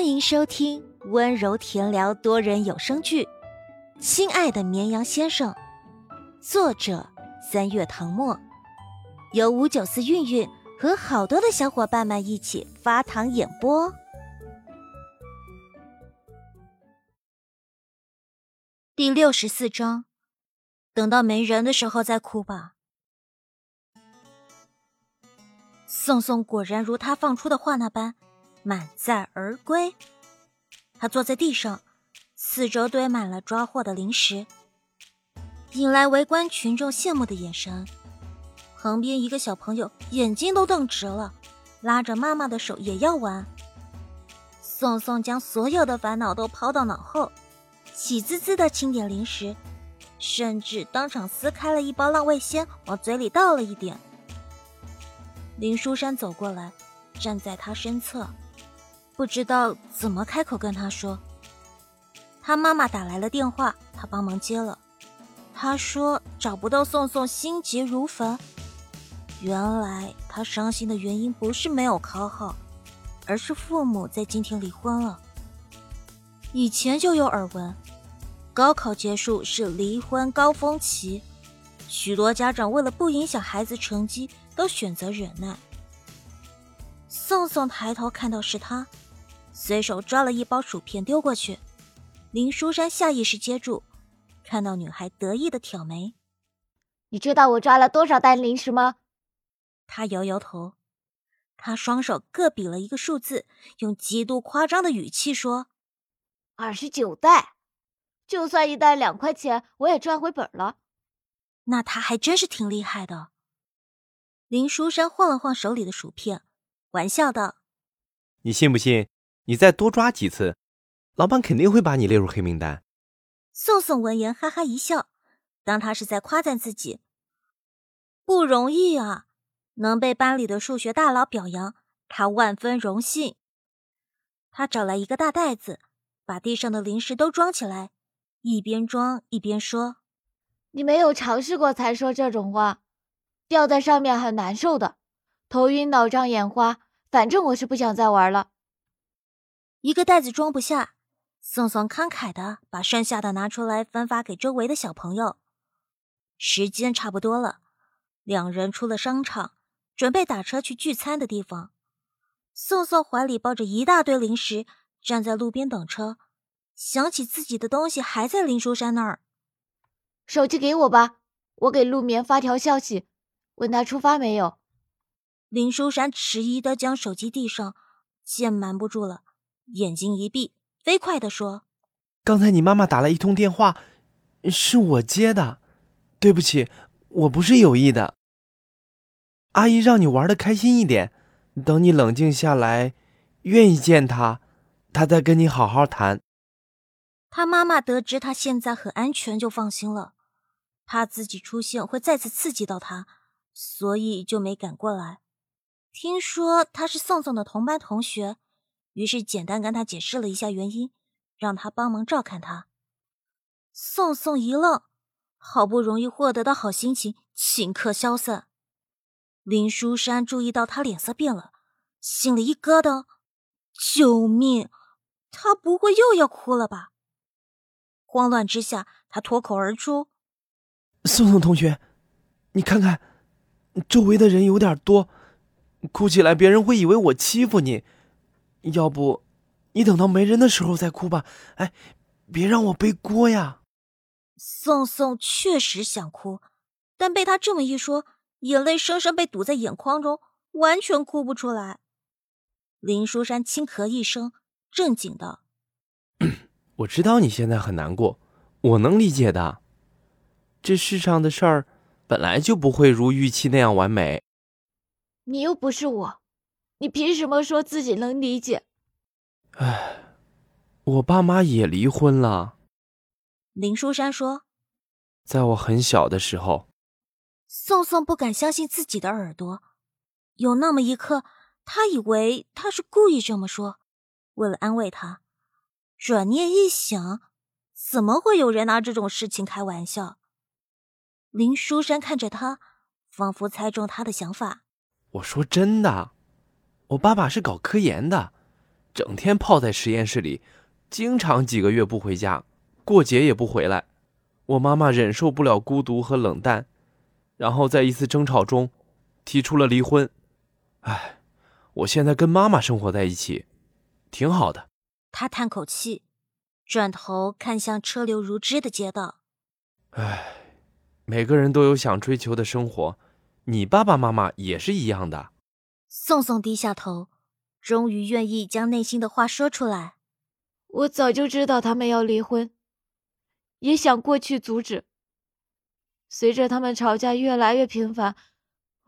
欢迎收听温柔甜聊多人有声剧《亲爱的绵羊先生》，作者三月唐末，由五九四韵韵和好多的小伙伴们一起发糖演播。第六十四章，等到没人的时候再哭吧。宋宋果然如他放出的话那般。满载而归。他坐在地上，四周堆满了抓获的零食，引来围观群众羡慕的眼神。旁边一个小朋友眼睛都瞪直了，拉着妈妈的手也要玩。宋宋将所有的烦恼都抛到脑后，喜滋滋的清点零食，甚至当场撕开了一包浪味仙，往嘴里倒了一点。林书山走过来，站在他身侧。不知道怎么开口跟他说。他妈妈打来了电话，他帮忙接了。他说找不到宋宋，心急如焚。原来他伤心的原因不是没有考好，而是父母在今天离婚了。以前就有耳闻，高考结束是离婚高峰期，许多家长为了不影响孩子成绩，都选择忍耐。宋宋抬头看到是他。随手抓了一包薯片丢过去，林书山下意识接住，看到女孩得意的挑眉：“你知道我抓了多少袋零食吗？”他摇摇头，他双手各比了一个数字，用极度夸张的语气说：“二十九袋，就算一袋两块钱，我也赚回本了。”那他还真是挺厉害的。林书山晃了晃手里的薯片，玩笑道：“你信不信？”你再多抓几次，老板肯定会把你列入黑名单。宋宋闻言哈哈一笑，当他是在夸赞自己，不容易啊，能被班里的数学大佬表扬，他万分荣幸。他找来一个大袋子，把地上的零食都装起来，一边装一边说：“你没有尝试过才说这种话，掉在上面很难受的，头晕脑胀眼花，反正我是不想再玩了。”一个袋子装不下，宋宋慷慨的把剩下的拿出来分发给周围的小朋友。时间差不多了，两人出了商场，准备打车去聚餐的地方。宋宋怀里抱着一大堆零食，站在路边等车，想起自己的东西还在林书山那儿。手机给我吧，我给陆眠发条消息，问他出发没有。林书山迟疑的将手机递上，见瞒不住了。眼睛一闭，飞快地说：“刚才你妈妈打了一通电话，是我接的，对不起，我不是有意的。阿姨让你玩的开心一点，等你冷静下来，愿意见她，她再跟你好好谈。”他妈妈得知他现在很安全，就放心了，怕自己出现会再次刺激到他，所以就没赶过来。听说他是宋宋的同班同学。于是简单跟他解释了一下原因，让他帮忙照看他。宋宋一愣，好不容易获得的好心情顷刻消散。林书山注意到他脸色变了，心里一咯噔，救命！他不会又要哭了吧？慌乱之下，他脱口而出：“宋宋同学，你看看，周围的人有点多，哭起来别人会以为我欺负你。”要不，你等到没人的时候再哭吧。哎，别让我背锅呀！宋宋确实想哭，但被他这么一说，眼泪生生被堵在眼眶中，完全哭不出来。林书山轻咳一声，正经道：“我知道你现在很难过，我能理解的。这世上的事儿本来就不会如预期那样完美。你又不是我。”你凭什么说自己能理解？唉，我爸妈也离婚了。林书山说：“在我很小的时候。”宋宋不敢相信自己的耳朵，有那么一刻，他以为他是故意这么说，为了安慰他。转念一想，怎么会有人拿这种事情开玩笑？林书山看着他，仿佛猜中他的想法。我说真的。我爸爸是搞科研的，整天泡在实验室里，经常几个月不回家，过节也不回来。我妈妈忍受不了孤独和冷淡，然后在一次争吵中，提出了离婚。唉，我现在跟妈妈生活在一起，挺好的。他叹口气，转头看向车流如织的街道。唉，每个人都有想追求的生活，你爸爸妈妈也是一样的。宋宋低下头，终于愿意将内心的话说出来。我早就知道他们要离婚。也想过去阻止。随着他们吵架越来越频繁，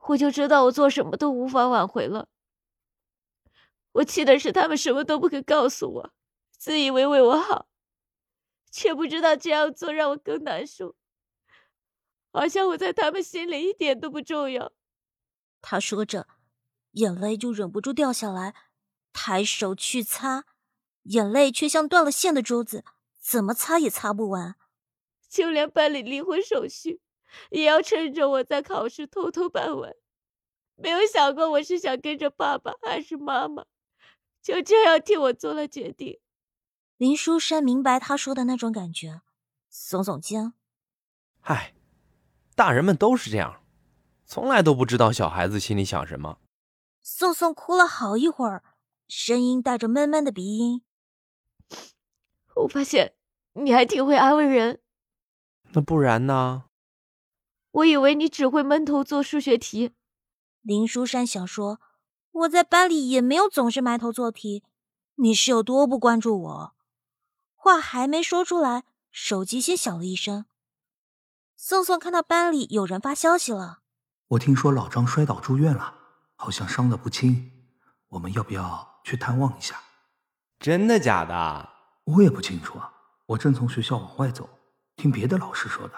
我就知道我做什么都无法挽回了。我气的是他们什么都不肯告诉我，自以为为我好，却不知道这样做让我更难受，好像我在他们心里一点都不重要。他说着，眼泪就忍不住掉下来，抬手去擦，眼泪却像断了线的珠子，怎么擦也擦不完。就连办理离婚手续，也要趁着我在考试偷偷办完。没有想过我是想跟着爸爸还是妈妈，就这样替我做了决定。林书山明白他说的那种感觉，耸耸肩：“嗨，大人们都是这样，从来都不知道小孩子心里想什么。”宋宋哭了好一会儿，声音带着闷闷的鼻音：“我发现你还挺会安慰人。”那不然呢？我以为你只会闷头做数学题。林书山想说，我在班里也没有总是埋头做题，你是有多不关注我？话还没说出来，手机先响了一声。宋宋看到班里有人发消息了，我听说老张摔倒住院了，好像伤得不轻，我们要不要去探望一下？真的假的？我也不清楚啊，我正从学校往外走。听别的老师说的，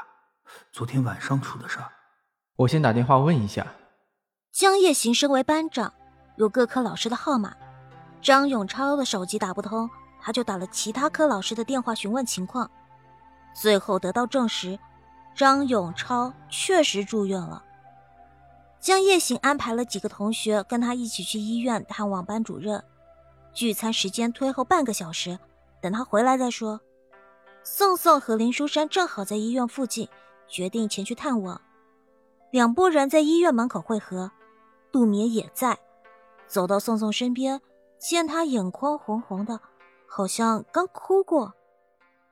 昨天晚上出的事儿。我先打电话问一下。江夜行身为班长，有各科老师的号码。张永超的手机打不通，他就打了其他科老师的电话询问情况。最后得到证实，张永超确实住院了。江夜行安排了几个同学跟他一起去医院探望班主任。聚餐时间推后半个小时，等他回来再说。宋宋和林书山正好在医院附近，决定前去探望。两拨人在医院门口汇合，杜明也在。走到宋宋身边，见他眼眶红红的，好像刚哭过。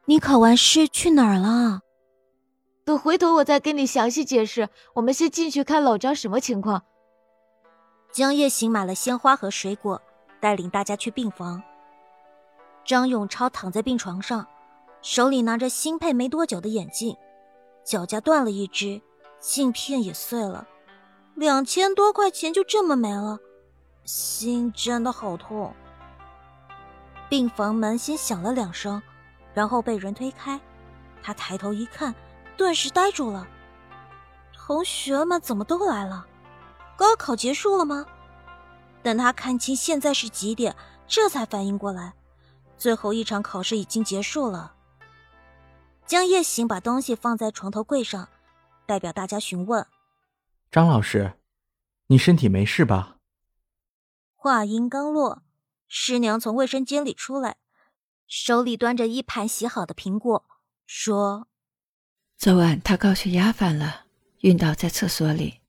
你考完试去哪儿了？等回头我再跟你详细解释。我们先进去看老张什么情况。江夜行买了鲜花和水果，带领大家去病房。张永超躺在病床上。手里拿着新配没多久的眼镜，脚架断了一只，镜片也碎了，两千多块钱就这么没了，心真的好痛。病房门先响了两声，然后被人推开，他抬头一看，顿时呆住了。同学们怎么都来了？高考结束了吗？等他看清现在是几点，这才反应过来，最后一场考试已经结束了。江夜行把东西放在床头柜上，代表大家询问：“张老师，你身体没事吧？”话音刚落，师娘从卫生间里出来，手里端着一盘洗好的苹果，说：“昨晚他高血压犯了，晕倒在厕所里，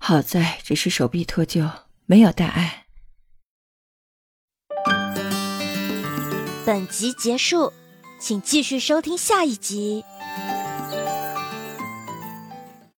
好在只是手臂脱臼，没有大碍。”本集结束。请继续收听下一集。